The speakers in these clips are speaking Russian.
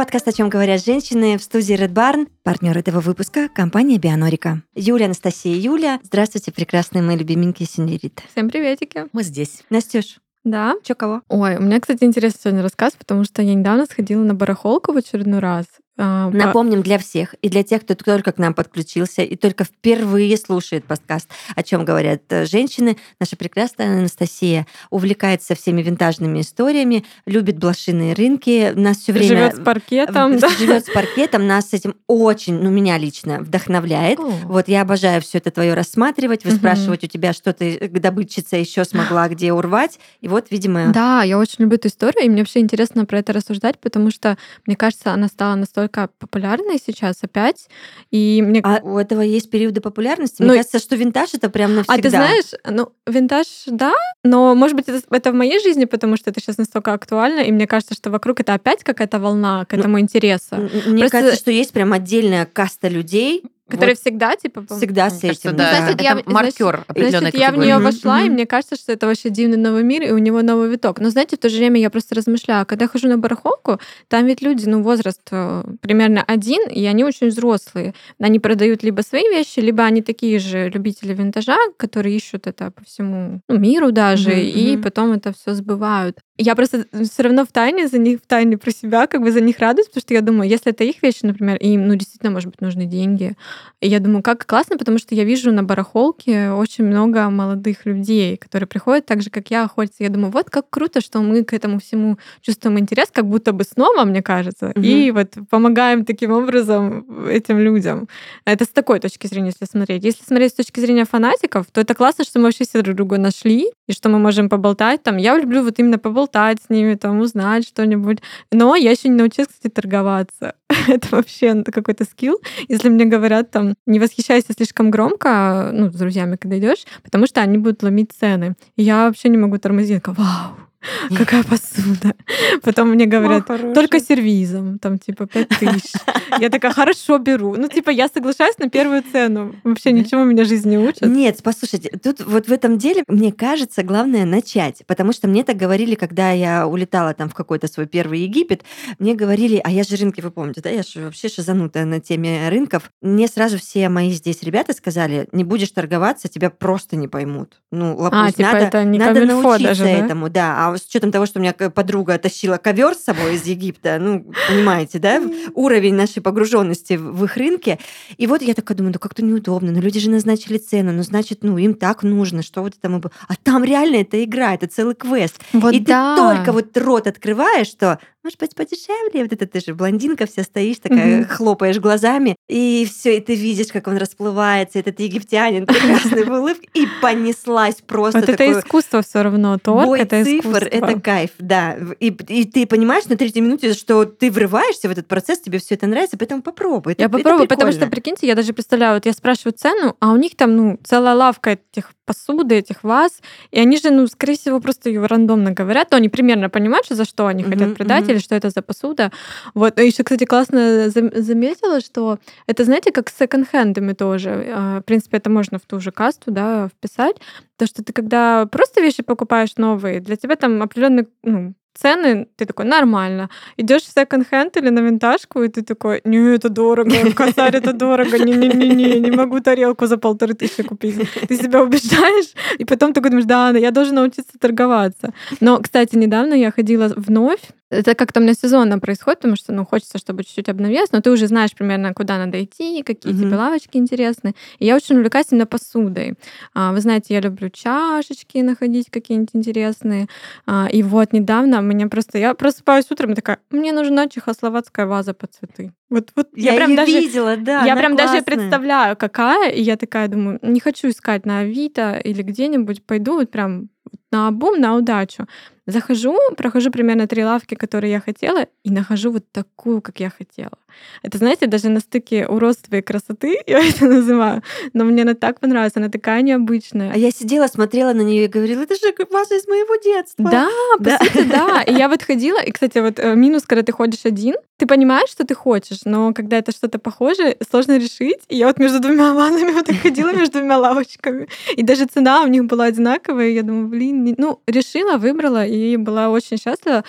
подкаст «О чем говорят женщины» в студии Red Barn. Партнер этого выпуска — компания Бионорика. Юля, Анастасия Юля. Здравствуйте, прекрасные мои любименькие сеньориты. Всем приветики. Мы здесь. Настюш, Да. чё кого? Ой, у меня, кстати, интересный сегодня рассказ, потому что я недавно сходила на барахолку в очередной раз. А, по- Напомним для всех и для тех, кто только к нам подключился и только впервые слушает подкаст, о чем говорят э, женщины. Наша прекрасная Анастасия увлекается всеми винтажными историями, любит блошиные рынки, нас все время Живет с паркетом. да. живет с паркетом, нас с этим очень, ну меня лично вдохновляет. О. Вот я обожаю все это твое рассматривать, выспрашивать у тебя, что ты добытчица еще смогла где урвать. И вот, видимо, Да, я очень люблю эту историю, и мне вообще интересно про это рассуждать, потому что, мне кажется, она стала настолько популярной сейчас опять. И мне а у этого есть периоды популярности. Ну, Мне кажется, что винтаж это прям навсегда. А ты знаешь, ну, винтаж, да, но, может быть, это, это в моей жизни, потому что это сейчас настолько актуально, и мне кажется, что вокруг это опять какая-то волна к Ну, этому интереса, М- Мне Просто- кажется, что есть прям отдельная каста людей, которая вот всегда, типа... всегда ну, с Кажется, этим. да, Значит, это я- маркер определенной Значит, я в нее вошла, и мгм. мне кажется, что это вообще дивный новый мир, и у него новый виток. Но знаете, в то же время я просто размышляю, когда я хожу на барахолку, там ведь люди, ну, возраст э, примерно один, и они очень взрослые. Они продают либо свои вещи, либо они такие же любители винтажа, которые ищут это по всему ну, миру даже, Мгм, и потом это все сбывают. Я просто все равно в тайне за них, в тайне про себя, как бы за них радуюсь, потому что я думаю, если это их вещи, например, и им, ну, действительно, может быть, нужны деньги, и я думаю, как классно, потому что я вижу на барахолке очень много молодых людей, которые приходят так же, как я, охотятся. Я думаю, вот как круто, что мы к этому всему чувствуем интерес, как будто бы снова, мне кажется, Мгм. и вот помогаем таким образом этим людям. Это с такой точки зрения, если смотреть. Если смотреть с точки зрения фанатиков, то это классно, что мы вообще все друг друга нашли, и что мы можем поболтать там. Я люблю вот именно поболтать с ними, там, узнать что-нибудь. Но я еще не научилась, кстати, торговаться. это вообще ну, какой-то скилл. Если мне говорят там, не восхищайся слишком громко, ну, с друзьями, когда идешь, потому что они будут ломить цены. И я вообще не могу тормозить. Я такая, Вау, какая посуда. Потом мне говорят, только сервизом, там, типа, 5 тысяч. Я такая, хорошо, беру. Ну, типа, я соглашаюсь на первую цену. Вообще ничего меня жизнь не учит. Нет, послушайте, тут вот в этом деле, мне кажется, главное начать. Потому что мне так говорили, когда я улетала там в какой-то свой первый Египет, мне говорили, а я же рынки, вы помните, да, я же вообще шизанутая на теме рынков. Мне сразу все мои здесь ребята сказали, не будешь торговаться, тебя просто не поймут. Ну, лопусь, типа, надо, это не надо научиться даже, да? этому, да. А с учетом того, что у меня подруга тащила ковер с собой из Египта, ну, понимаете, да, уровень нашей погруженности в их рынке. И вот я такая думаю, ну как-то неудобно, ну люди же назначили цену, ну значит, ну им так нужно, что вот это мы... А там реально это игра, это целый квест. Вот и да. ты только вот рот открываешь, что может быть подешевле, вот это ты же блондинка вся стоишь, такая Мгм. хлопаешь глазами, и все, и ты видишь, как он расплывается, этот египтянин прекрасный в улыбке, и понеслась просто Вот это искусство все равно. Торг Бой это цифр искусство. это кайф, да. И, и ты понимаешь на третьей минуте, что ты врываешься в этот процесс, тебе все это нравится, поэтому попробуй. Я попробую, потому что, прикиньте, я даже представляю, вот я спрашиваю цену, а у них там, ну, целая лавка этих посуды, этих ваз, и они же, ну, скорее всего, просто ее рандомно говорят, но они примерно понимают, что за что они хотят продать мгм. или что это за посуда. Вот, еще, кстати, классно зам- заметила, что это, знаете, как с секонд-хендами тоже. А, В принципе, это можно в ту же касту, да, вписать. То, что ты когда просто вещи покупаешь новые, для тебя там определенный, ну, цены, ты такой, нормально. Идешь в секонд-хенд или на винтажку, и ты такой, не, это дорого, косарь, это дорого, не-не-не, не могу тарелку за полторы тысячи купить. Ты себя убеждаешь, и потом такой думаешь, да, я должен научиться торговаться. Но, кстати, недавно я ходила вновь, это как-то у меня сезонно происходит, потому что, ну, хочется, чтобы чуть-чуть обновилось, но ты уже знаешь примерно, куда надо идти, какие Мгм. тебе лавочки интересны. И я очень увлекаюсь именно посудой. А, Вы знаете, я люблю чашечки находить какие-нибудь интересные. А, И вот недавно мне просто... Я просыпаюсь утром и такая, мне нужна чехословацкая ваза под цветы. Вот, вот Я, прям её даже... видела, да. я прям даже классная. представляю, какая, и я такая думаю, не хочу искать на Авито или где-нибудь, пойду вот прям на обум, на удачу. Захожу, прохожу примерно три лавки, которые я хотела, и нахожу вот такую, как я хотела. Это, знаете, даже на стыке уродства и красоты, я это называю, но мне она так понравилась, она такая необычная. А я сидела, смотрела на нее и говорила, это же ваза из моего детства. Да, по Да. сути, да. И я вот ходила, и, кстати, вот э, минус, когда ты ходишь один, ты понимаешь, что ты хочешь, но когда это что-то похожее, сложно решить. И я вот между двумя ваннами вот так ходила между двумя лавочками. И даже цена у них была одинаковая. И я думаю, блин, не- ну, решила, выбрала, и была очень счастлива.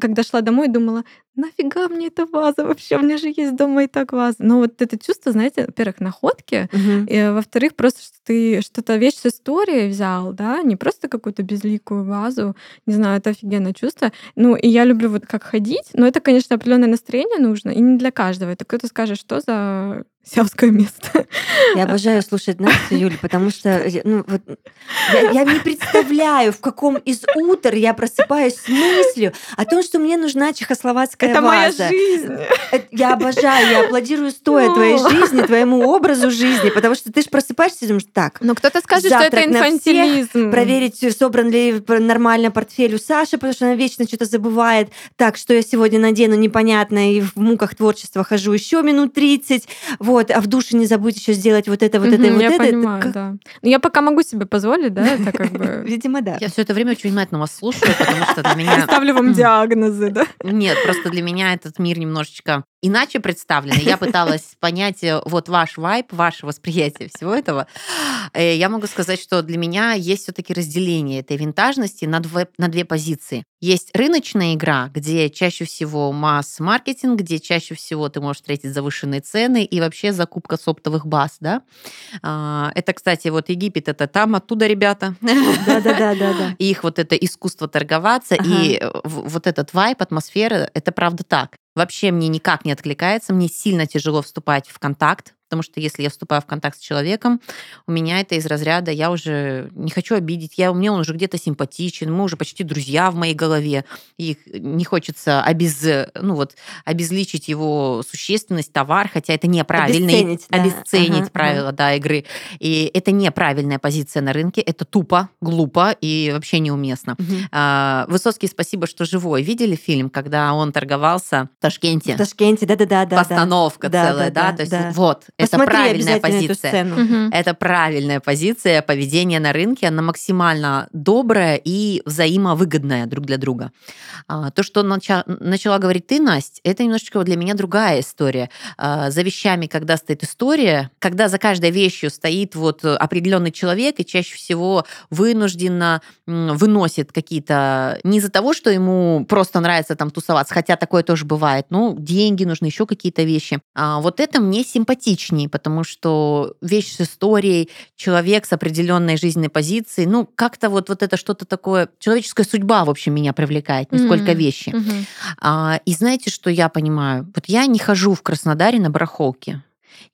Когда шла домой, думала, нафига мне эта ваза вообще? У меня же есть дома и так ваза. Но вот это чувство, знаете, во-первых, находки, Мгм. и во-вторых, просто ты что-то вещь с историей взял, да, не просто какую-то безликую вазу. Не знаю, это офигенное чувство. Ну, и я люблю вот как ходить, но это, конечно, определенное настроение нужно, и не для каждого. Это кто-то скажет, что за сельское место. Я обожаю слушать Настю, Юль, потому что ну, вот, я, я не представляю, в каком из утр я просыпаюсь с мыслью о том, что мне нужна чехословацкая Это моя ваза. жизнь. Э, Я обожаю, я аплодирую стоя твоей жизни, твоему образу жизни, потому что ты же просыпаешься и думаешь, так, Но кто-то скажет, что это Завтрак на всех, инфантилизм. проверить, собран ли нормально портфель у Саши, потому что она вечно что-то забывает. Так, что я сегодня надену, непонятно, и в муках творчества хожу еще минут 30. Вот, а в душе не забудь еще сделать вот это, вот это Мгм, вот я это. Это понимаю, как- да. Но я пока могу себе позволить, да, это как бы... Видимо, да. Я все это время очень внимательно вас слушаю, потому что для меня... Ставлю вам диагнозы, да? Нет, просто для меня этот мир немножечко иначе представлен. И Я пыталась понять э, вот ваш вайб, ваше восприятие всего этого. Э, Я могу сказать, что для меня есть все-таки разделение этой винтажности на, две- на две позиции. Есть рыночная игра, где чаще всего масс-маркетинг, где чаще всего ты можешь встретить завышенные цены и вообще закупка с оптовых баз, да. А, Это, кстати, вот Египет, это там, оттуда ребята. Да-да-да-да-да. И их вот это искусство торговаться, Ага. и вот этот вайп, атмосфера, это правда так. Вообще мне никак не откликается, мне сильно тяжело вступать в контакт, потому что если я вступаю в контакт с человеком, у меня это из разряда, я уже не хочу обидеть, я, мне он уже где-то симпатичен, мы уже почти друзья в моей голове, и не хочется обез, ну вот, обезличить его существенность, товар, хотя это неправильно. Обесценить, да. обесценить Ага, правила да, игры. И это неправильная позиция на рынке, это тупо, глупо и вообще неуместно. Мгм. А, Высоцкий, спасибо, что живой. Видели фильм, когда он торговался в Ташкенте? В Ташкенте, да-да-да. Постановка Да, целая, да, да? да, То есть да. вот, это правильная позиция. сцену. Мгм. Это правильная позиция поведения на рынке, она максимально добрая и взаимовыгодная друг для друга. А, То, что нача- начала говорить ты, Настя, это немножечко для меня другая история. А, За вещами, когда стоит история, когда за каждой вещью стоит вот определенный человек, и чаще всего вынужденно выносит какие-то не из-за того, что ему просто нравится там тусоваться, хотя такое тоже бывает, ну, деньги нужны, еще какие-то вещи. А вот это мне симпатичнее, потому что вещь с историей, человек с определенной жизненной позицией, ну, как-то вот, вот это что-то такое, человеческая судьба, в общем, меня привлекает, не сколько Мгм. вещи. Мгм. А, и знаете, что я понимаю? Вот я не хожу в Краснодаре на барахолке.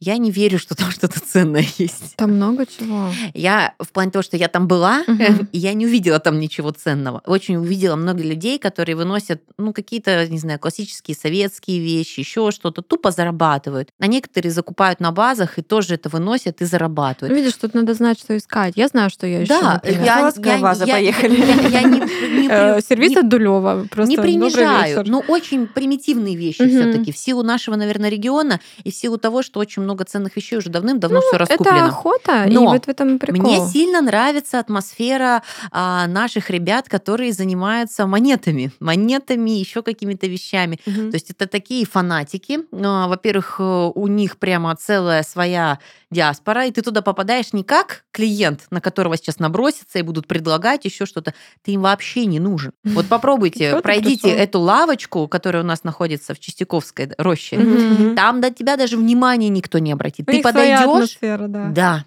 Я не верю, что там что-то ценное есть. Там много чего. Я в плане того, что я там была, и я не увидела там ничего ценного. Очень увидела много людей, которые выносят, ну, какие-то, не знаю, классические советские вещи, еще что-то, тупо зарабатывают. А некоторые закупают на базах и тоже это выносят и Ну, зарабатывают. видишь, тут надо знать, что искать. Я знаю, что я ищу. Да, например. я, я- ваза, я- поехали. я- я не- не Э, при- Сервис не- от Дулева. Просто не принижаю, но очень примитивные вещи все-таки. В силу нашего, наверное, региона и в силу того, что очень много ценных вещей уже давным-давно все Ну, Это раскуплено. охота, и Но вот в этом и прикол. Мне сильно нравится атмосфера а, наших ребят, которые занимаются монетами, монетами, еще какими-то вещами. Мгм. То есть это такие фанатики. А, Во-первых, э, у них прямо целая своя диаспора, и ты туда попадаешь не как клиент, на которого сейчас набросятся и будут предлагать еще что-то. Ты им вообще не нужен. Вот попробуйте, пройдите эту лавочку, которая у нас находится в Чистяковской роще. Там до тебя даже внимания никто не обратит. У Ты подойдешь, да. да.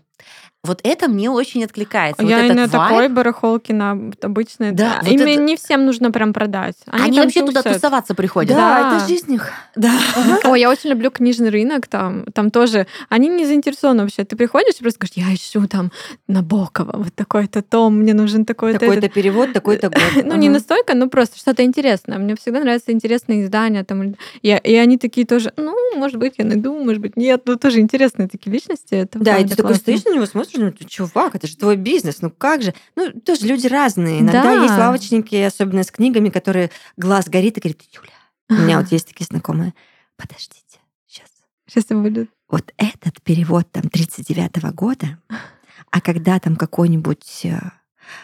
Вот это мне очень откликается. Вот Я и этот на вайб. такой барахолке, на обычной. Да, вот Им это- не всем нужно прям продать. Они, там вообще туда тусят. тусоваться приходят. Да, Да. это жизнь их. Да. Ой, я очень люблю книжный рынок там. Там тоже они не заинтересованы вообще. Ты приходишь и просто говоришь, я ищу там Набокова, вот такой-то том, мне нужен такой-то. Такой-то этот». перевод, такой-то год. Ну, не настолько, но просто что-то интересное. Мне всегда нравятся интересные издания. Там, и, и они такие тоже, ну, может быть, я найду, может быть, нет. Ну, тоже интересные такие личности. Да, и ты такой стоишь на него, смотришь, ну, ты, чувак, это же твой бизнес, ну как же? Ну, тоже люди разные. Иногда Да. есть лавочники, особенно с книгами, которые глаз горит и говорит, Юля, у меня вот есть такие знакомые, подождите, сейчас. Сейчас будет. Вот этот перевод там 39 года, а когда там какой-нибудь э,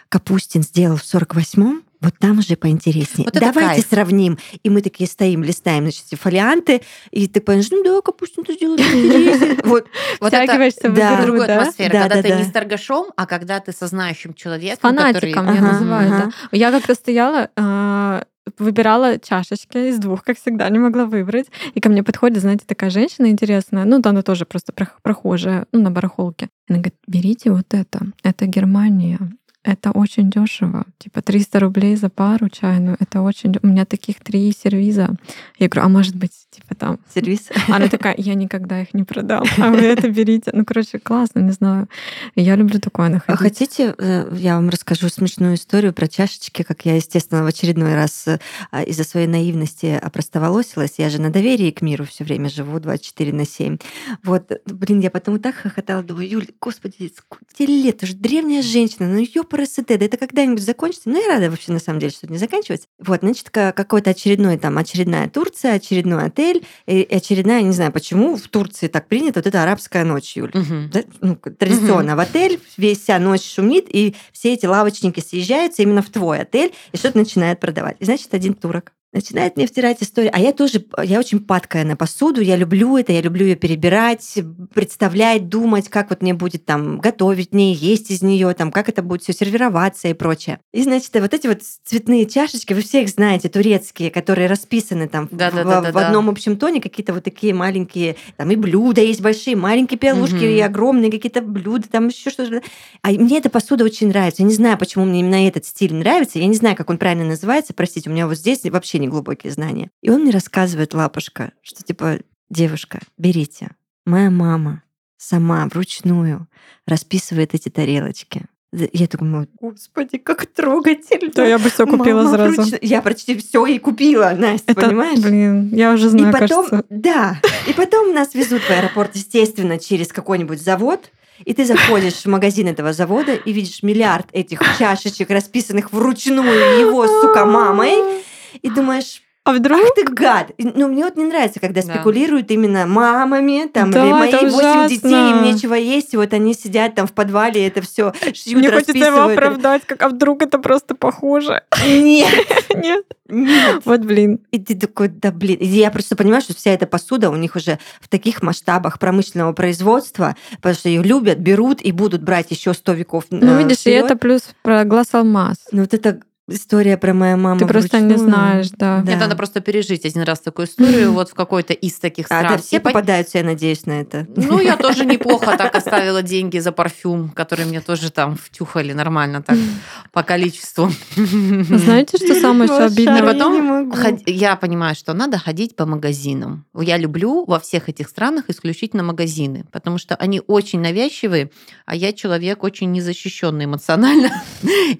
Капустин сделал в 48-м, вот там уже поинтереснее. Вот Давайте кайф. сравним. И мы такие стоим, листаем, значит, эти фолианты, и ты понимаешь, ну да, Капустин-то сделал. здесь. Вот, Вот это да. другая да? атмосфера, Да, когда да, ты да. не с торгашом, а когда ты со знающим человеком, фанатиком я называю. Я как-то стояла, а, выбирала чашечки из двух, как всегда, не могла выбрать. И ко мне подходит, знаете, такая женщина интересная, ну, она тоже просто прохожая, ну, на барахолке. Она говорит, берите вот это, это Германия, это очень дешево. Типа 300 рублей за пару чайную. Это очень... У меня таких три сервиза. Я говорю, а может быть, типа там... Сервиз? Она такая, я никогда их не продам. А вы это берите. Ну, короче, классно, не знаю. Я люблю такое находить. А хотите, э, я вам расскажу смешную историю про чашечки, как я, естественно, в очередной раз э, из-за своей наивности опростоволосилась. Я же на доверии к миру все время живу 24 на 7. Вот, блин, я потом так хохотала, думаю, Юль, господи, сколько лет? Ты же древняя женщина, ну РСТ, да это когда-нибудь закончится? Ну, я рада вообще, на самом деле, что это не заканчивается. Вот, значит, какой-то очередной, там, очередная Турция, очередной отель, и очередная, не знаю, почему в Турции так принято вот эта арабская ночь, Юль. Угу. Да? Ну, традиционно угу. в отель, весь вся ночь шумит, и все эти лавочники съезжаются именно в твой отель, и что-то начинают продавать. И, значит, один турок начинает мне втирать историю. А я тоже, я очень падкая на посуду, я люблю это, я люблю ее перебирать, представлять, думать, как вот мне будет там готовить мне, есть из нее, там, как это будет все сервироваться и прочее. И, значит, вот эти вот цветные чашечки, вы все их знаете, турецкие, которые расписаны там да, в, да, да, в, в одном общем тоне, какие-то вот такие маленькие, там и блюда есть большие, маленькие пелушки угу. и огромные какие-то блюда, там еще что-то. А мне эта посуда очень нравится. Я не знаю, почему мне именно этот стиль нравится. Я не знаю, как он правильно называется. Простите, у меня вот здесь вообще неглубокие знания. И он мне рассказывает, лапушка, что типа, девушка, берите. Моя мама сама вручную расписывает эти тарелочки. Я думаю, господи, как трогательно. Да, я бы все купила Мама сразу. Вручную... Я почти все и купила, Настя, Это, понимаешь? Блин, я уже знаю, и потом, кажется. Да, и потом нас везут в аэропорт, естественно, через какой-нибудь завод, и ты заходишь в магазин этого завода и видишь миллиард этих чашечек, расписанных вручную его, сука, мамой, и думаешь, а вдруг? Ах ты гад! Ну, мне вот не нравится, когда да. спекулируют именно мамами, там, да, или мои восемь детей, им нечего есть, и вот они сидят там в подвале, это все шьют, Мне хочется его оправдать, как, а вдруг это просто похоже? Нет. Нет. Нет. Вот блин. И ты такой, да блин. И я просто понимаю, что вся эта посуда у них уже в таких масштабах промышленного производства, потому что ее любят, берут и будут брать еще сто веков. Ну, видишь, вперед. и это плюс про глаз алмаз. Ну, вот это история про мою маму. Ты просто вручную. не знаешь, да. да. Нет, надо просто пережить один раз такую историю вот в какой-то из таких стран. А, да, все попадаются, я надеюсь, на это. Ну, я тоже неплохо так оставила деньги за парфюм, который мне тоже там втюхали нормально так по количеству. Знаете, что самое еще обидное? Потом я понимаю, что надо ходить по магазинам. Я люблю во всех этих странах исключительно магазины, потому что они очень навязчивые, а я человек очень незащищенный эмоционально,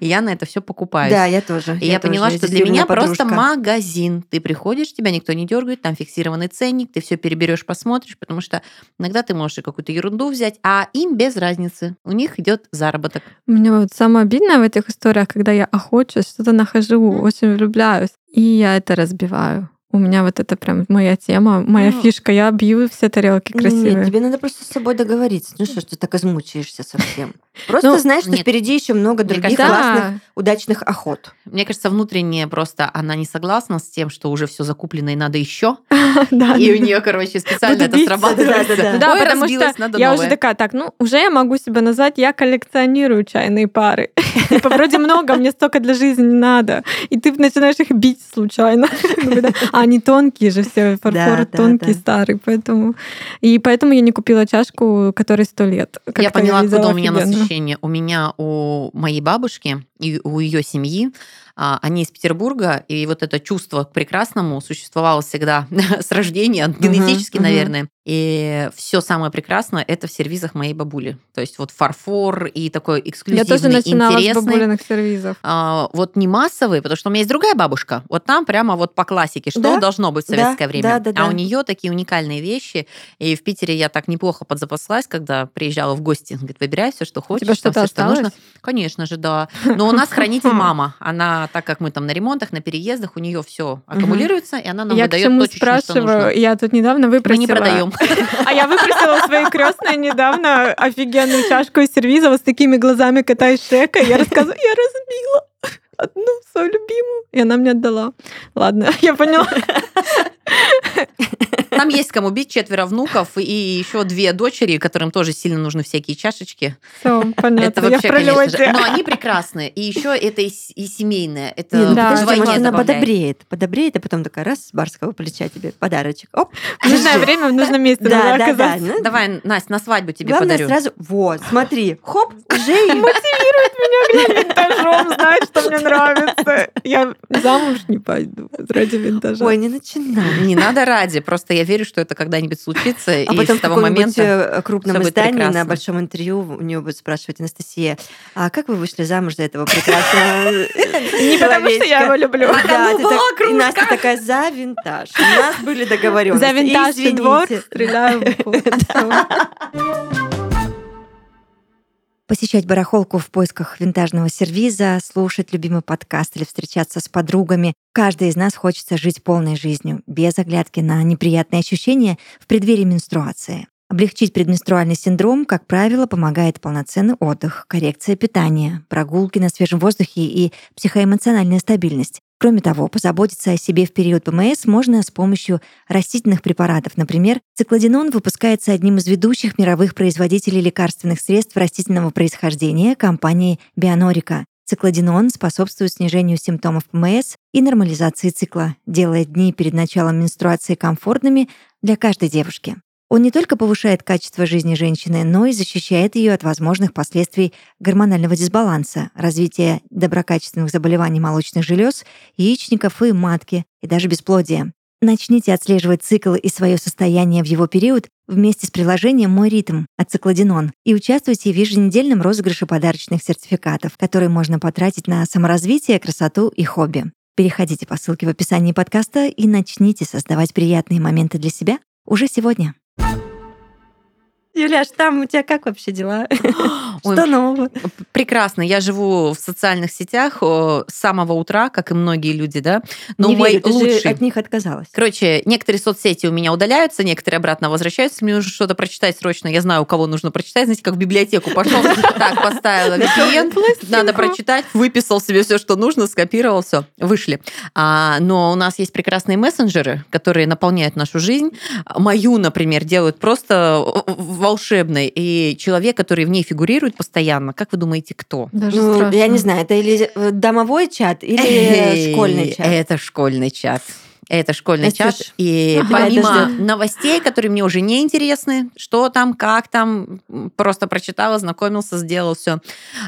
и я на это все покупаю. Да, я тоже. И я, я поняла, что для меня подружка. просто магазин. Ты приходишь, тебя никто не дергает, там фиксированный ценник, ты все переберешь, посмотришь, потому что иногда ты можешь какую-то ерунду взять, а им без разницы. У них идет заработок. У меня вот самое обидное в этих историях, когда я охочусь, что-то нахожу, очень влюбляюсь, и я это разбиваю. У меня вот это прям моя тема, моя ну, фишка. Я бью все тарелки красивые. Нет, тебе надо просто с собой договориться. Ну что ж ты так измучаешься совсем? Просто ну, знаешь, что нет. впереди еще много других кажется, классных, удачных охот. Мне кажется, внутренне просто она не согласна с тем, что уже все закуплено и надо еще. Да. И у нее, короче, специально это срабатывает. Да, потому что я уже такая, так, ну уже я могу себя назвать, я коллекционирую чайные пары. Типа вроде много, мне столько для жизни не надо. И ты начинаешь их бить случайно. А они тонкие же все, фарфор тонкий, старый, поэтому... И поэтому я не купила чашку, которой сто лет. Я поняла, откуда у меня насыщение. У меня, у моей бабушки и у ее семьи они из Петербурга, и вот это чувство к прекрасному существовало всегда с рождения, генетически, uh-huh, наверное. Uh-huh. И все самое прекрасное это в сервизах моей бабули. То есть вот фарфор и такой эксклюзивный, Я тоже начинала интересный. с бабулиных сервизов. А, вот не массовый, потому что у меня есть другая бабушка. Вот там прямо вот по классике, что да? должно быть в советское да, время. Да, да, а да. у нее такие уникальные вещи. И в Питере я так неплохо подзапаслась, когда приезжала в гости. Говорит, выбирай все, что хочешь. У тебя что-то все, что нужно. Конечно же, да. Но у нас хранитель мама. Она, так как мы там на ремонтах, на переездах, у нее все аккумулируется, и она нам я выдает точно, спрашиваю, что нужно. Я тут недавно выпросила. Мы не продаем. А я выпросила своей крестной недавно офигенную чашку из сервиза вот с такими глазами кота и шека. Я рассказываю, я разбила одну свою любимую, и она мне отдала. Ладно, я поняла. Там есть кому бить, четверо внуков и еще две дочери, которым тоже сильно нужны всякие чашечки. Все, понятно. Это вообще, конечно же. Но они прекрасные. И еще это и, и семейное. Это Не, ну Да, подожди, вдвойне она добавляет. подобреет. Подобреет, а потом такая раз с барского плеча тебе подарочек. Оп. В нужное время, в нужном месте Да, да, да. ну, Давай, Настя, на свадьбу тебе Главное подарю. сразу, вот, смотри, хоп, уже и Винтажом, знать, что мне нравится. Я замуж не пойду ради винтажа. Ой, не начинай. Не надо ради, просто я верю, что это когда-нибудь случится, А и потом с того момента... э, крупном издании на прекрасно. большом интервью у нее будет спрашивать Анастасия, а как вы вышли замуж за этого прекрасного Не потому, что я его люблю. Да, и? Настя такая за винтаж. У нас были договоренности. За винтажный двор стреляю. Посещать барахолку в поисках винтажного сервиза, слушать любимый подкаст или встречаться с подругами. Каждый из нас хочется жить полной жизнью, без оглядки на неприятные ощущения в преддверии менструации. Облегчить предменструальный синдром, как правило, помогает полноценный отдых, коррекция питания, прогулки на свежем воздухе и психоэмоциональная стабильность. Кроме того, позаботиться о себе в период ПМС можно с помощью растительных препаратов. Например, циклодинон выпускается одним из ведущих мировых производителей лекарственных средств растительного происхождения компании Бионорика. Циклодинон способствует снижению симптомов ПМС и нормализации цикла, делая дни перед началом менструации комфортными для каждой девушки. Он не только повышает качество жизни женщины, но и защищает ее от возможных последствий гормонального дисбаланса, развития доброкачественных заболеваний молочных желез, яичников и матки, и даже бесплодия. Начните отслеживать цикл и свое состояние в его период вместе с приложением «Мой ритм» от Циклодинон и участвуйте в еженедельном розыгрыше подарочных сертификатов, которые можно потратить на саморазвитие, красоту и хобби. Переходите по ссылке в описании подкаста и начните создавать приятные моменты для себя уже сегодня. Юляш, там у тебя как вообще дела? Ой, Что нового? Прекрасно. Я живу в социальных сетях с самого утра, как и многие люди, да. Но Не мой верю, ты же лучший... от них отказалась. Короче, некоторые соцсети у меня удаляются, некоторые обратно возвращаются. Мне нужно что-то прочитать срочно. Я знаю, у кого нужно прочитать. Знаете, как в библиотеку пошел, так, поставила VPN, надо прочитать, выписал себе все, что нужно, скопировал, все, вышли. А, но у нас есть прекрасные мессенджеры, которые наполняют нашу жизнь. Мою, например, делают просто волшебной. И человек, который в ней фигурирует постоянно, как вы думаете, кто? Даже Ну, страшно. я не знаю, это или э, домовой чат, или Эй, школьный чат. Это школьный чат. Это школьный Настюш, чат. И тебя это помимо новостей, которые мне уже не интересны, что там, как там, просто прочитала, знакомился, сделал все.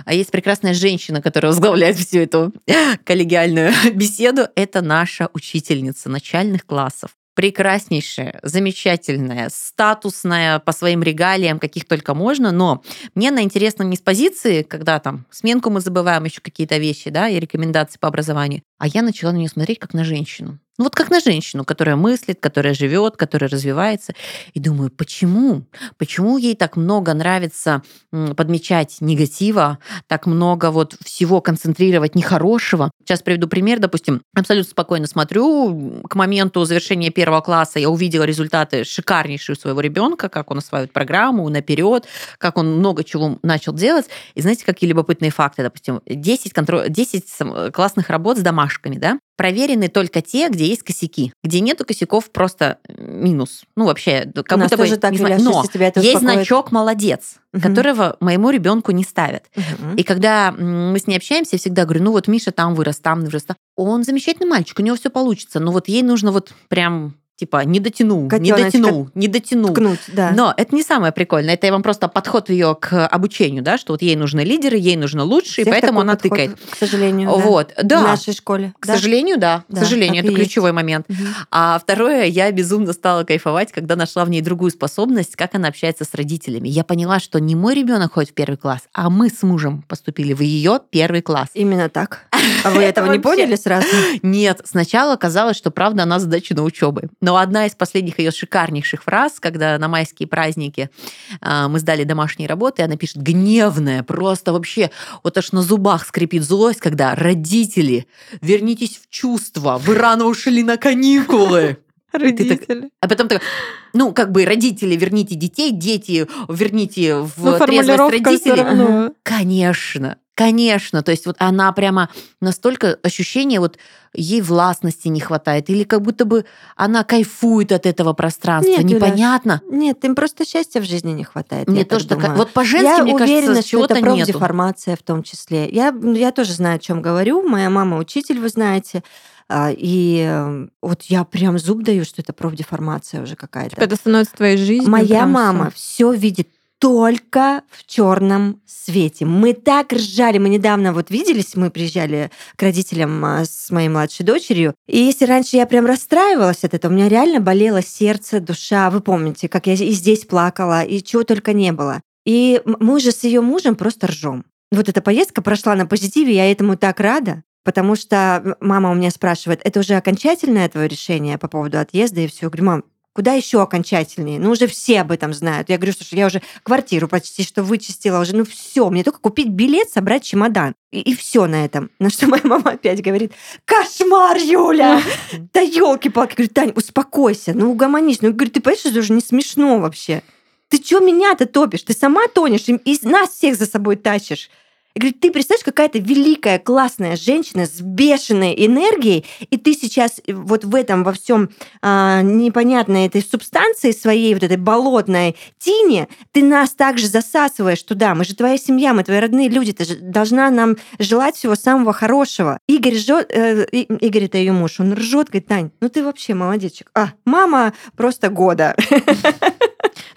А есть прекрасная женщина, которая возглавляет всю эту коллегиальную беседу. Это наша учительница начальных классов. Прекраснейшая, замечательная, статусная по своим регалиям, каких только можно, но мне она интересна не с позиции, когда там сменку мы забываем, еще какие-то вещи, да, и рекомендации по образованию, а я начала на нее смотреть как на женщину. Ну вот как на женщину, которая мыслит, которая живет, которая развивается. И думаю, почему? Почему ей так много нравится подмечать негатива, так много вот всего концентрировать нехорошего? Сейчас приведу пример, допустим, абсолютно спокойно смотрю, к моменту завершения первого класса я увидела результаты шикарнейшие у своего ребенка, как он осваивает программу наперед, как он много чего начал делать. И знаете, какие любопытные факты? Допустим, 10, контро... 10 сам- классных работ с домашками, да? Проверены только те, где есть косяки. Где нету косяков, просто минус. Ну, вообще, как У будто бы... так, не Но тебя это есть успокоит. значок «молодец», Мгм. которого моему ребенку не ставят. Мгм. И когда мы с ней общаемся, я всегда говорю, ну вот Миша там вырос, там вырос. там». Он замечательный мальчик, у него все получится. Но вот ей нужно вот прям типа не дотянул, не дотянул, не дотянул. Ткнуть, да. Но это не самое прикольное. Это я вам просто подход ее к обучению, да, что вот ей нужны лидеры, ей нужно лучше, и Всех поэтому она подход, тыкает. К сожалению, да. Вот, да. В нашей школе. К да? сожалению, да. Да, К сожалению, это есть. ключевой момент. Мгм. А второе, я безумно стала кайфовать, когда нашла в ней другую способность, как она общается с родителями. Я поняла, что не мой ребенок ходит в первый класс, а мы с мужем поступили в ее первый класс. Именно так. А вы этого не поняли сразу? Нет, сначала казалось, что правда она задача на учебы. Но одна из последних ее шикарнейших фраз, когда на майские праздники а, мы сдали домашние работы, она пишет гневная, просто вообще вот аж на зубах скрипит злость, когда родители, вернитесь в чувство, вы рано ушли на каникулы. Родители. А потом так, ну, как бы родители, верните детей, дети, верните в Ну, трезвость родителей. равно. Конечно. Конечно, то есть вот она прямо настолько ощущение вот ей властности не хватает, или как будто бы она кайфует от этого пространства, Нет, Юля, непонятно. Нет, им просто счастья в жизни не хватает. Мне я так тоже думаю. вот по-женски, я мне уверена, кажется, что это профдеформация в том числе. Я, я тоже знаю, о чем говорю. Моя мама учитель, вы знаете. А, И э, вот я прям зуб даю, что это профдеформация уже какая-то. Это становится твоей жизнью. Моя мама все видит только в черном свете. Мы так ржали. Мы недавно вот виделись, мы приезжали к родителям а, с моей младшей дочерью. И если раньше я прям расстраивалась от этого, у меня реально болело сердце, душа. Вы помните, как я и здесь плакала, и чего только не было. И мы же с ее мужем просто ржем. Вот эта поездка прошла на позитиве, я этому так рада. Потому что мама у меня спрашивает, это уже окончательное твое решение по поводу отъезда и все. Говорю, мам, куда еще окончательнее? Ну, уже все об этом знают. Я говорю, слушай, я уже квартиру почти что вычистила уже. Ну, все, мне только купить билет, собрать чемодан. И, и все на этом. На что моя мама опять говорит, кошмар, Юля! Да елки-палки. Говорю, Тань, успокойся, ну угомонись. Ну, говорю, ты понимаешь, что это уже не смешно вообще? Ты что меня-то топишь? Ты сама тонешь и и нас всех за собой тащишь. Я говорю, ты представляешь, какая-то великая, классная женщина с бешеной энергией, и ты сейчас вот в этом во всем а, непонятной этой субстанции своей, вот этой болотной тине, ты нас также засасываешь туда. Мы же твоя семья, мы твои родные люди, ты же должна нам желать всего самого хорошего. Игорь ржет, э, И- Игорь это ее муж, он ржет, говорит, Тань, ну ты вообще молодечек. А, мама просто года.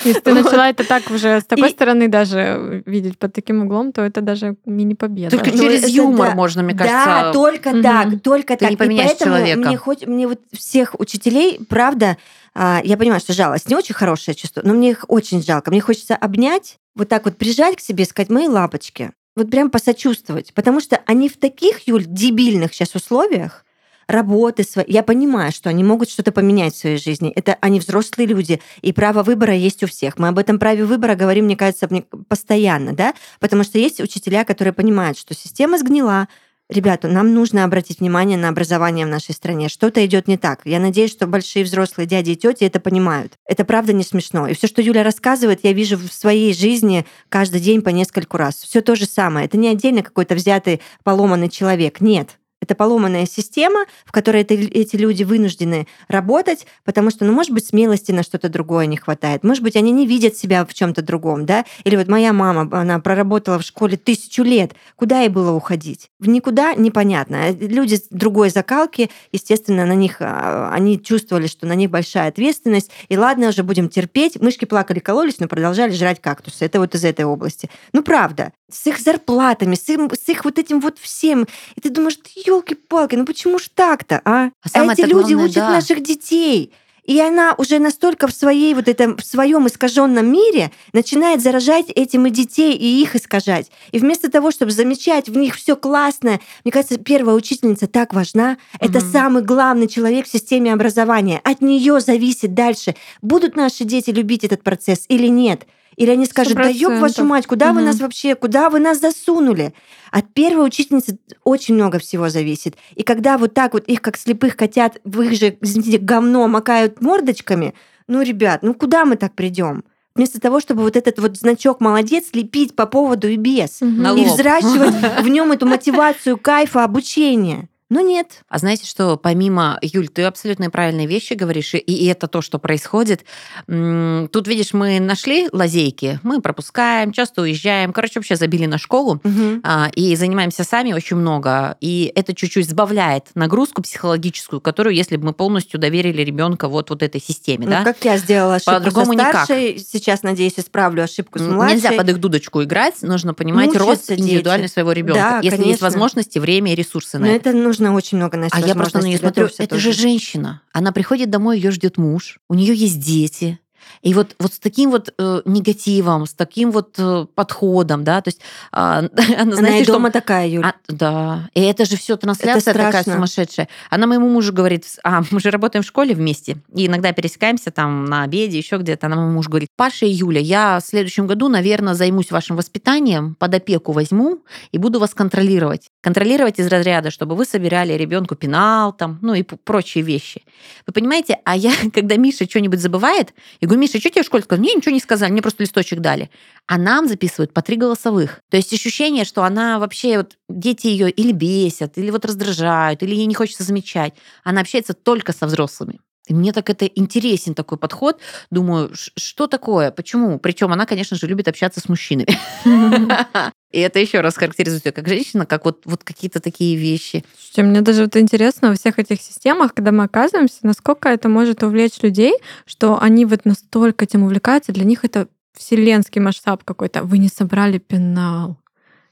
Если ты начала это так уже с такой И- стороны даже видеть под таким углом, то это даже мини-победа. Только через юмор да. можно, мне Да, кажется. только Мгм. так, только Ты так. не И поэтому человека. Мне хоть мне вот всех учителей, правда, а, я понимаю, что жалость не очень хорошее чувство, но мне их очень жалко. Мне хочется обнять, вот так вот прижать к себе, сказать, мои лапочки. Вот прям посочувствовать. Потому что они в таких, Юль, дебильных сейчас условиях, работы своей. Я понимаю, что они могут что-то поменять в своей жизни. Это они взрослые люди, и право выбора есть у всех. Мы об этом праве выбора говорим, мне кажется, постоянно, да? Потому что есть учителя, которые понимают, что система сгнила, Ребята, нам нужно обратить внимание на образование в нашей стране. Что-то идет не так. Я надеюсь, что большие взрослые дяди и тети это понимают. Это правда не смешно. И все, что Юля рассказывает, я вижу в своей жизни каждый день по нескольку раз. Все то же самое. Это не отдельно какой-то взятый поломанный человек. Нет. Это поломанная система, в которой это- эти люди вынуждены работать, потому что, ну, может быть, смелости на что-то другое не хватает. Может быть, они не видят себя в чем-то другом, да? Или вот моя мама, она проработала в школе тысячу лет. Куда ей было уходить? В никуда непонятно. А Люди другой закалки, естественно, на них, а, они чувствовали, что на них большая ответственность. И ладно, уже будем терпеть. Мышки плакали, кололись, но продолжали жрать кактусы. Это вот из этой области. Ну, правда. С их зарплатами, с, им- с их вот этим вот всем. И ты думаешь, елки-палки, ну почему ж так-то, а? А самое-то Эти люди главное, учат да. наших детей. И она уже настолько в своей вот этом в своем искаженном мире начинает заражать этим и детей, и их искажать. И вместо того, чтобы замечать в них все классное, мне кажется, первая учительница так важна. Это Мгм. самый главный человек в системе образования. От нее зависит дальше, будут наши дети любить этот процесс или нет. Или они скажут, да ёб вашу 100%. мать, куда вы Мгм. нас вообще, куда вы нас засунули? От первой учительницы очень много всего зависит. И когда вот так вот их, как слепых котят, в их же, извините, говно макают мордочками, ну, ребят, ну куда мы так придем? Вместо того, чтобы вот этот вот значок молодец лепить по поводу и без. На И взращивать в нем эту мотивацию, кайфа, обучения. Но нет. А знаете, что помимо, Юль, ты абсолютно правильные вещи говоришь, и, это то, что происходит. Тут, видишь, мы нашли лазейки, мы пропускаем, часто уезжаем, короче, вообще забили на школу, а, и занимаемся сами очень много. И это чуть-чуть сбавляет нагрузку психологическую, которую, если бы мы полностью доверили ребенка вот, вот этой системе, Ну, да? как я сделала ошибку По-другому со никак. старшей, сейчас, надеюсь, исправлю ошибку с младшей. Нельзя под их дудочку играть, нужно понимать Мучаются рост дети. индивидуальный своего ребенка. Да, если есть конечно. возможности, время и ресурсы на Но это. это нужно очень много, Настя, А я просто на нее смотрю, это же тоже. женщина. Она приходит домой, ее ждет муж, у нее есть дети. И вот, вот с таким вот э, негативом, с таким вот э, подходом, да, то есть а, она, Она знаете, и что- дома такая, Юль. а, да, и это же все трансляция такая сумасшедшая. Она моему мужу говорит, а, мы же работаем в школе вместе, и иногда пересекаемся там на обеде, еще где-то. Она моему мужу говорит, Паша и Юля, я в следующем году, наверное, займусь вашим воспитанием, под опеку возьму и буду вас контролировать. Контролировать из разряда, чтобы вы собирали ребенку пенал, там, ну и прочие вещи. Вы понимаете, а я, когда Миша что-нибудь забывает, я говорю, вы, Миша, что тебе в школе сказали? Мне ничего не сказали, мне просто листочек дали. А нам записывают по три голосовых. То есть ощущение, что она вообще, вот дети ее или бесят, или вот раздражают, или ей не хочется замечать. Она общается только со взрослыми. И мне так это интересен такой подход. Думаю, что такое? Почему? Причем она, конечно же, любит общаться с мужчинами. И это еще раз характеризует ее как женщина, как вот, вот какие-то такие вещи. Слушайте, мне даже вот интересно во всех этих системах, когда мы оказываемся, насколько это может увлечь людей, что они вот настолько этим увлекаются, для них это вселенский масштаб какой-то. Вы не собрали пенал.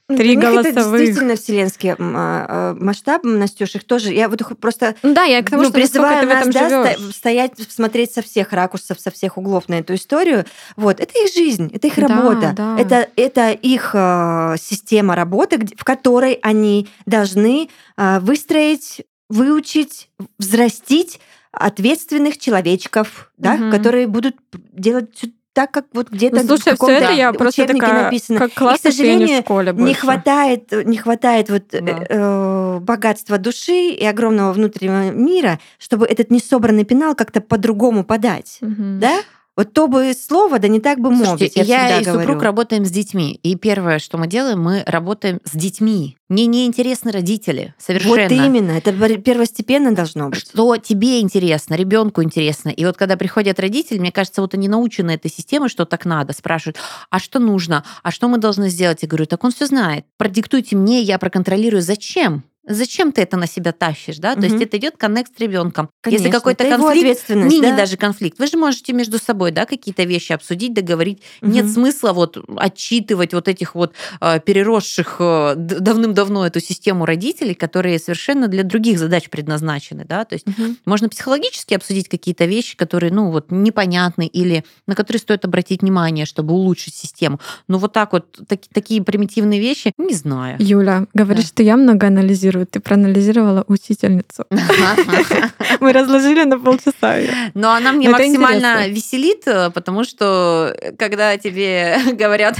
Три голосовых. Это действительно вселенский а, а, масштаб, Настюш, их тоже. Я вот просто ну да, я к тому, ну, что призываю нас да, стоять, смотреть со всех ракурсов, со всех углов на эту историю. Вот, это их жизнь, это их работа, да. Это, это их э, система работы, в которой они должны выстроить, выучить, взрастить ответственных человечков, да, угу. которые будут делать так, как вот где-то ну, слушай, в каком-то это я просто такая, написано. Как классно, и, к сожалению, в школе не хватает, не хватает вот да. э, богатства души и огромного внутреннего мира, чтобы этот несобранный пенал как-то по-другому подать, угу. да? Вот то бы слово, да не так бы мовить, я, я и говорю. супруг работаем с детьми. И первое, что мы делаем, мы работаем с детьми. Мне не интересны родители, совершенно. Вот именно, это первостепенно должно быть. Что тебе интересно, ребенку интересно. И вот когда приходят родители, мне кажется, вот они научены этой системой, что так надо, спрашивают, а что нужно, а что мы должны сделать? Я говорю, так он все знает. Продиктуйте мне, я проконтролирую, зачем. Зачем ты это на себя тащишь, да? Угу. То есть это идет коннект с ребенком. Если какой-то конфликт, мини да? даже конфликт, вы же можете между собой, да, какие-то вещи обсудить, договорить. Угу. Нет смысла вот отчитывать вот этих вот э, переросших э, давным-давно эту систему родителей, которые совершенно для других задач предназначены, да? То есть угу. можно психологически обсудить какие-то вещи, которые, ну вот непонятны или на которые стоит обратить внимание, чтобы улучшить систему. Но вот так вот так, такие примитивные вещи, не знаю. Юля, говоришь, да. что я много анализирую проанализировать. Ты проанализировала учительницу. Мы разложили на полчаса. Но она мне максимально веселит, э, потому что э, когда тебе говорят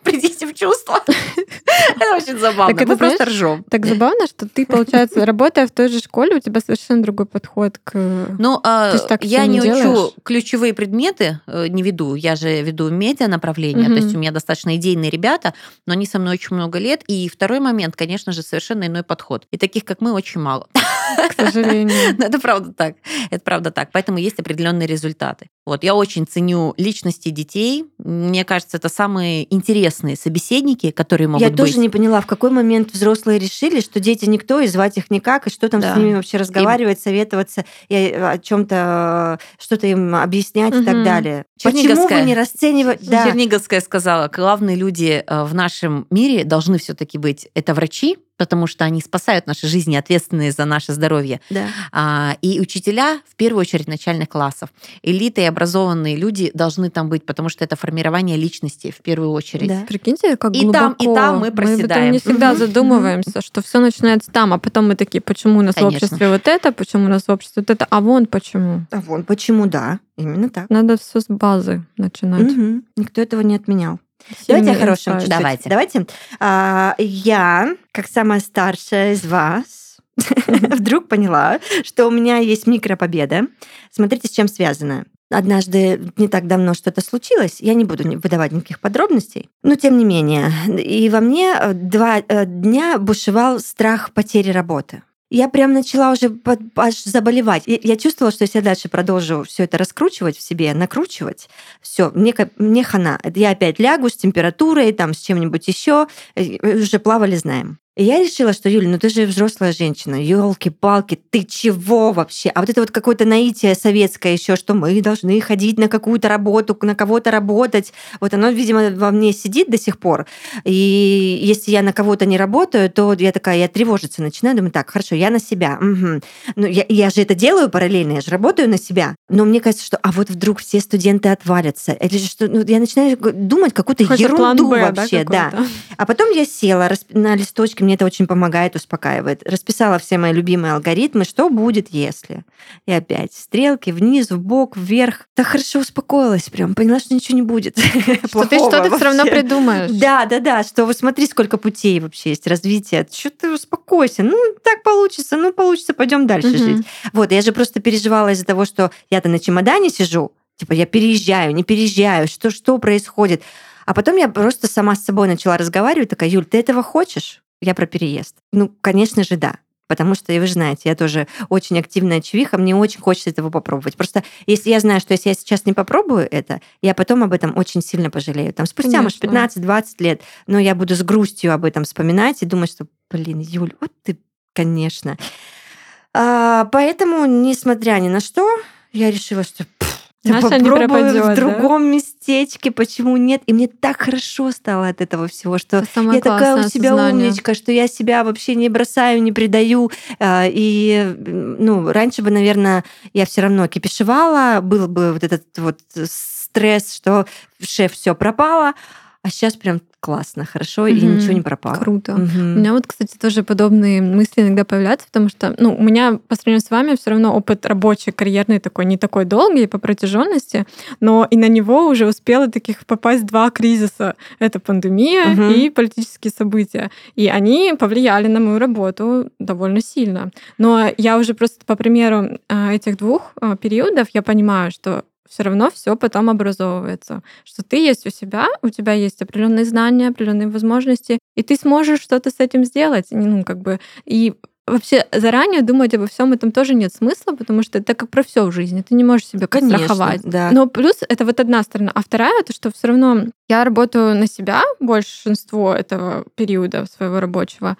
придите в чувство. Это очень забавно. Так Мы просто ржем. Так забавно, что ты, получается, работая в той же школе, у тебя совершенно другой подход к... Ну, а, я не учу ключевые предметы, э, не веду. Я же веду медиа направление, то есть у меня достаточно идейные ребята, но они со мной очень много лет. И второй момент, конечно же, совершенно иной подход. И таких, как мы, очень мало. К сожалению. это правда так. Это правда так. Поэтому есть определенные результаты. Вот, я очень ценю личности детей. Мне кажется, это самые интересные собеседники, которые могут я быть. Я тоже не поняла, в какой момент взрослые решили, что дети никто, и звать их никак, и что там да. с ними вообще разговаривать, и... советоваться, и о чем-то что-то им объяснять угу. и так далее. Почему вы не расцениваете? Да. Черниговская сказала, главные люди э, в нашем мире должны все-таки быть это врачи, потому что они спасают наши жизни, ответственные за наше здоровье. Да. А, и учителя, в первую очередь, начальных классов. Элиты и образованные люди должны там быть, потому что это формирование личности в первую очередь. Да. Прикиньте, как и глубоко. там, и там мы проседаем. Мы не всегда задумываемся, что все начинается там, а потом мы такие, почему у нас Конечно. в обществе вот это, почему у нас в обществе вот это, а вон почему. А вон почему, да, именно так. Надо все с базы начинать. Угу. Никто этого не отменял. Давайте о хорошем чуть-чуть. Давайте. Давайте. А, я, как самая старшая из вас, вдруг поняла, что у меня есть микропобеда. Смотрите, с чем связано. Однажды, не так давно что-то случилось, я не буду выдавать никаких подробностей, но тем не менее. И во мне э, два э, дня бушевал страх потери работы я прям начала уже аж заболевать. Я чувствовала, что если я дальше продолжу все это раскручивать в себе, накручивать, все, мне, мне хана. Я опять лягу с температурой, там, с чем-нибудь еще. Э, уже плавали, знаем. И я решила, что, Юля, ну ты же взрослая женщина, елки-палки, ты чего вообще? А вот это вот какое-то наитие советское еще, что мы должны ходить на какую-то работу, на кого-то работать, вот оно, видимо, во мне сидит до сих пор. И если я на кого-то не работаю, то я такая, я тревожиться начинаю, думаю, так, хорошо, я на себя. Угу. Ну, я, я же это делаю параллельно, я же работаю на себя. Но мне кажется, что, а вот вдруг все студенты отвалятся. Же что, ну, я начинаю думать какую-то ерунду Б, вообще, да, да. А потом я села на листочке, мне это очень помогает, успокаивает. Расписала все мои любимые алгоритмы, что будет, если. И опять стрелки вниз, в бок, вверх. Так хорошо успокоилась прям, поняла, что ничего не будет. Что ты что-то все равно придумаешь. Да, да, да, что вы смотри, сколько путей вообще есть развития. Что ты успокойся, ну так получится, ну получится, пойдем дальше жить. Вот, я же просто переживала из-за того, что я-то на чемодане сижу, Типа, я переезжаю, не переезжаю, что, что происходит? А потом я просто сама с собой начала разговаривать, такая, Юль, ты этого хочешь? Я про переезд. Ну, конечно же, да. Потому что, вы же знаете, я тоже очень активная чувиха, мне очень хочется этого попробовать. Просто если я знаю, что если я сейчас не попробую это, я потом об этом очень сильно пожалею. Там спустя, может, 15-20 лет, но я буду с грустью об этом вспоминать и думать, что, блин, Юль, вот ты, конечно. А, поэтому, несмотря ни на что, я решила, что Наша попробую не пропадет, в другом да? местечке, почему нет? И мне так хорошо стало от этого всего, что я такая у себя осознание. умничка, что я себя вообще не бросаю, не предаю. А, и ну, раньше бы, наверное, я все равно кипишевала, был бы вот этот вот стресс, что шеф все пропало, а сейчас прям классно, хорошо, mm-hmm. и ничего не пропало. Круто. Mm-hmm. У меня вот, кстати, тоже подобные мысли иногда появляются, потому что, ну, у меня по сравнению с вами все равно опыт рабочий, карьерный такой, не такой долгий по протяженности, но и на него уже успела таких попасть два кризиса. Это пандемия mm-hmm. и политические события. И они повлияли на мою работу довольно сильно. Но я уже просто по примеру а, этих двух а, периодов я понимаю, что все равно все потом образовывается. Что ты есть у себя, у тебя есть определенные знания, определенные возможности, и ты сможешь что-то с этим сделать. Ну, как бы, и вообще заранее думать обо всем этом тоже нет смысла, потому что это как про все в жизни. Ты не можешь себя страховать. Да. Но плюс это вот одна сторона. А вторая это, что все равно я работаю на себя большинство этого периода своего рабочего.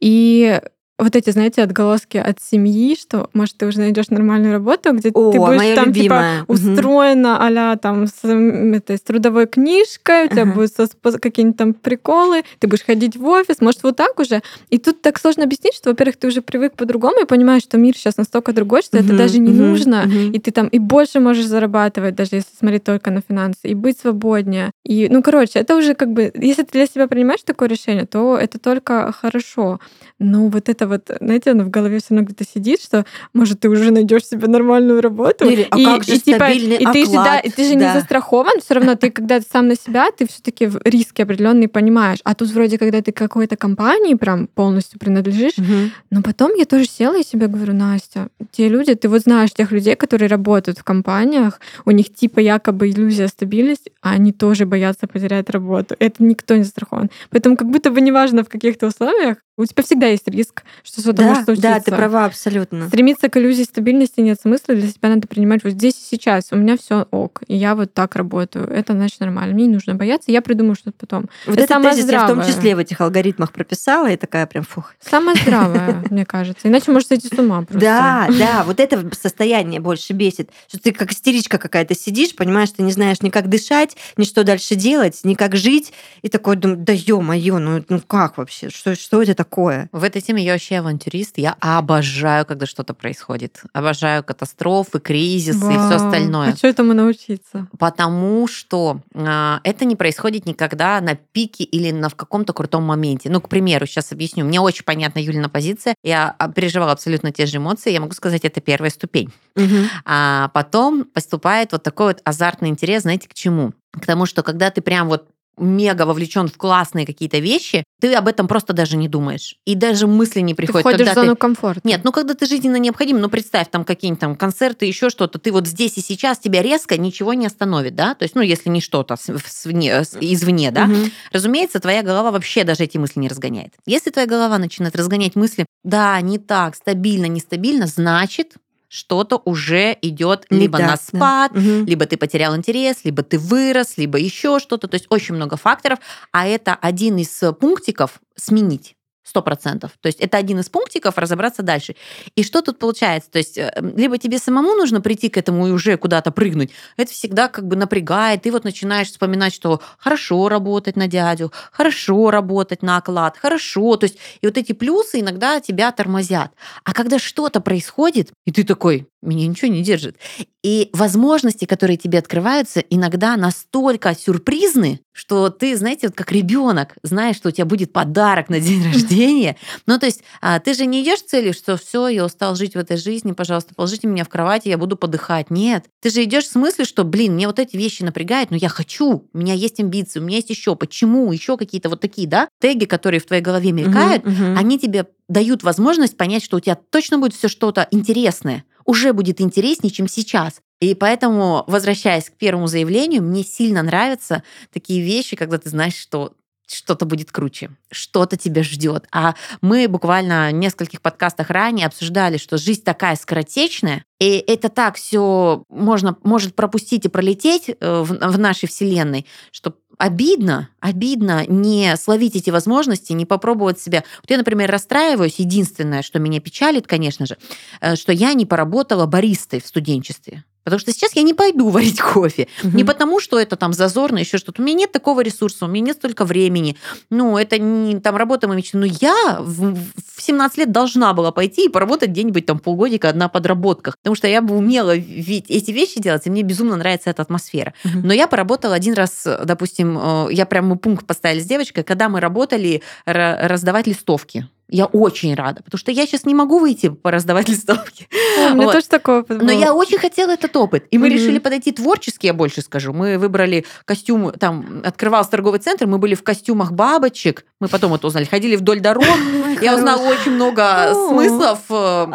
И вот эти, знаете, отголоски от семьи, что, может, ты уже найдешь нормальную работу, где О, ты будешь там типа, любимая. типа устроена а там с, этой, с трудовой книжкой, у тебя uh-huh. будут какие-нибудь там приколы, ты будешь ходить в офис, может, вот так уже. И тут так сложно объяснить, что, во-первых, ты уже привык по-другому и понимаешь, что мир сейчас настолько другой, что uh-huh, это даже не uh-huh, нужно, uh-huh. и ты там и больше можешь зарабатывать, даже если смотреть только на финансы, и быть свободнее. И, ну, короче, это уже как бы, если ты для себя принимаешь такое решение, то это только хорошо. Но вот это вот, знаете, оно в голове все равно где-то сидит, что, может, ты уже найдешь себе нормальную работу. Или, а и, как же и, типа, и ты же, да, и ты же да. не застрахован, все равно ты, когда ты сам на себя, ты все-таки риски определенные понимаешь. А тут вроде, когда ты какой-то компании прям полностью принадлежишь, угу. но потом я тоже села и себе говорю, Настя, те люди, ты вот знаешь тех людей, которые работают в компаниях, у них типа якобы иллюзия стабильности, а они тоже боятся потерять работу. Это никто не застрахован. Поэтому как будто бы неважно в каких-то условиях, у тебя всегда есть риск, что что-то да, может случиться. Да, ты права абсолютно. Стремиться к иллюзии стабильности нет смысла. Для себя надо принимать вот здесь и сейчас. У меня все ок, и я вот так работаю. Это значит нормально. Мне не нужно бояться, я придумаю что-то потом. Вот это самое тезис я в том числе в этих алгоритмах прописала, и такая прям фух. Самое здравое, мне кажется. Иначе может сойти с ума просто. Да, да, вот это состояние больше бесит. Что ты как истеричка какая-то сидишь, понимаешь, ты не знаешь ни как дышать, ни что дальше делать, ни как жить. И такой да ё-моё, ну, ну как вообще? Что, что это такое? В этой теме я вообще авантюрист. Я обожаю, когда что-то происходит. Обожаю катастрофы, кризисы Вау. и все остальное. А что этому научиться? Потому что э, это не происходит никогда на пике или на в каком-то крутом моменте. Ну, к примеру, сейчас объясню. Мне очень понятна Юлина позиция. Я а, переживала абсолютно те же эмоции. Я могу сказать, это первая ступень. Угу. А потом поступает вот такой вот азартный интерес, знаете, к чему? К тому, что когда ты прям вот мега вовлечен в классные какие-то вещи, ты об этом просто даже не думаешь. И даже мысли не приходят. Ты входишь когда в зону ты... комфорта. Нет, ну когда ты жизненно необходим, ну представь там какие-нибудь там концерты, еще что-то, ты вот здесь и сейчас, тебя резко ничего не остановит, да? То есть, ну если не что-то свне, извне, да? Угу. Разумеется, твоя голова вообще даже эти мысли не разгоняет. Если твоя голова начинает разгонять мысли, да, не так, стабильно, нестабильно, значит, что-то уже идет либо на спад, да. либо ты потерял интерес, либо ты вырос, либо еще что-то. То есть очень много факторов, а это один из пунктиков сменить сто процентов. То есть это один из пунктиков разобраться дальше. И что тут получается? То есть э, либо тебе самому нужно прийти к этому и уже куда-то прыгнуть. Это всегда как бы напрягает. Ты вот начинаешь вспоминать, что хорошо работать на дядю, хорошо работать на оклад, хорошо. То есть и вот эти плюсы иногда тебя тормозят. А когда что-то происходит, и ты такой, меня ничего не держит. И возможности, которые тебе открываются, иногда настолько сюрпризны, что ты, знаете, вот как ребенок, знаешь, что у тебя будет подарок на день рождения. Ну, то есть а, ты же не идешь с целью, что все, я устал жить в этой жизни, пожалуйста, положите меня в кровати, я буду подыхать. Нет. Ты же идешь с мыслью, что, блин, мне вот эти вещи напрягают, но я хочу, у меня есть амбиции, у меня есть еще, почему, еще какие-то вот такие, да, теги, которые в твоей голове мелькают, угу, угу. они тебе дают возможность понять, что у тебя точно будет все что-то интересное уже будет интереснее, чем сейчас. И поэтому, возвращаясь к первому заявлению, мне сильно нравятся такие вещи, когда ты знаешь, что что-то будет круче, что-то тебя ждет. А мы буквально в нескольких подкастах ранее обсуждали, что жизнь такая скоротечная, и это так все можно, может пропустить и пролететь э, в, в нашей Вселенной, что обидно, обидно не словить эти возможности, не попробовать себя. Вот я, например, расстраиваюсь. Единственное, что меня печалит, конечно же, э, что я не поработала баристой в студенчестве. Потому что сейчас я не пойду варить кофе. Угу. Не потому, что это там зазорно, еще что-то. У меня нет такого ресурса, у меня нет столько времени. Ну, это не там работа моей мечты. Но я в, в 17 лет должна была пойти и поработать где-нибудь там полгодика на подработках. Потому что я бы умела ведь эти вещи делать, и мне безумно нравится эта атмосфера. Угу. Но я поработала один раз, допустим, э, я прям пункт поставили с девочкой, когда мы работали раздавать листовки я очень рада, потому что я сейчас не могу выйти пораздавать листовки. О, у меня вот. тоже такой опыт Но я очень хотела этот опыт. И мы mm-hmm. решили подойти творчески, я больше скажу. Мы выбрали костюм, там открывался торговый центр, мы были в костюмах бабочек. Мы потом это узнали. Ходили вдоль дорог. Я узнала очень много смыслов э,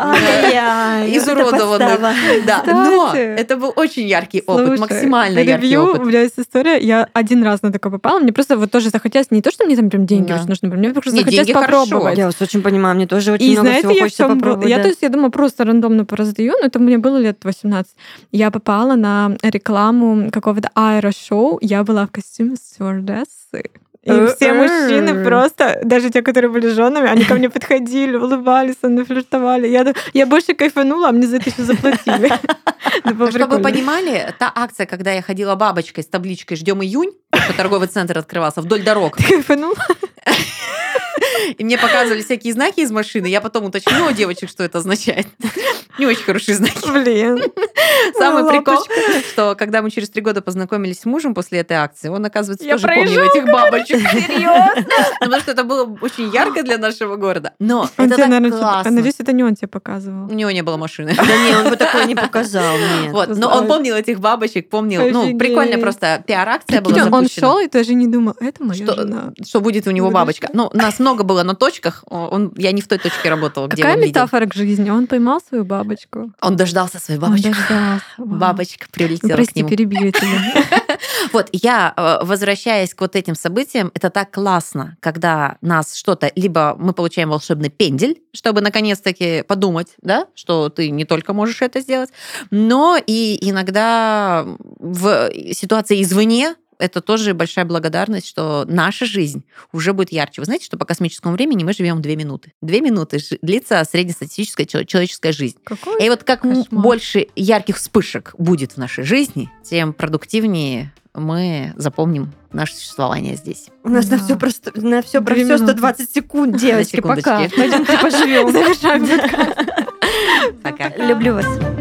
изуродованных. Да, но это был очень яркий опыт, максимально яркий опыт. У меня есть история. Я один раз на такое попала. Мне просто вот тоже захотелось не то, что мне там прям деньги очень нужны, мне просто захотелось попробовать очень понимаю, мне тоже очень много всего я хочется попробовать. Я, то есть, я думаю, просто рандомно пораздаю, но это мне было лет 18. Я попала на рекламу какого-то аэрошоу, я была в костюме стюардессы. И все мужчины просто, даже те, которые были женами, они ко мне подходили, улыбались, со мной флиртовали. Я, я больше кайфанула, а мне за это еще заплатили. Чтобы вы понимали, та акция, когда я ходила бабочкой с табличкой «Ждем июнь», что торговый центр открывался вдоль дорог. Кайфанула? И мне показывали всякие знаки из машины. Я потом уточнила у девочек, что это означает. Не очень хорошие знаки. Блин. Самый прикол, что когда мы через три года познакомились с мужем после этой акции, он, оказывается, тоже помнил этих бабочек. Серьезно? Потому что это было очень ярко для нашего города. Но это так классно. Надеюсь, это не он тебе показывал. У него не было машины. Да не, он бы такое не показал. Вот, но он помнил этих бабочек, помнил. Ну, прикольная просто пиар-акция была запущена. Он шел и даже не думал, это моя жена. Что будет у него бабочка. Ну, нас много было на точках. Я не в той точке работала, где Какая метафора к жизни? Он поймал свою бабочку. Он дождался свою бабочку. Он дождался. Бабочка прилетела ну, прости, к нему. перебью тебя. Вот, я, э, возвращаясь к вот этим событиям, это так классно, когда нас что-то, либо мы получаем волшебный пендель, чтобы наконец-таки подумать, да, что ты не только можешь это сделать, но и иногда в ситуации извне это тоже большая благодарность, что наша жизнь уже будет ярче. Вы знаете, что по космическому времени мы живем две минуты. Две минуты длится среднестатистическая человеческая жизнь. Какой И вот как кошмар. больше ярких вспышек будет в нашей жизни, тем продуктивнее мы запомним наше существование здесь. У нас да. на все просто на все про все 120 секунд, девочки, пока. Пойдемте поживем. Завершаем Пока. Люблю вас.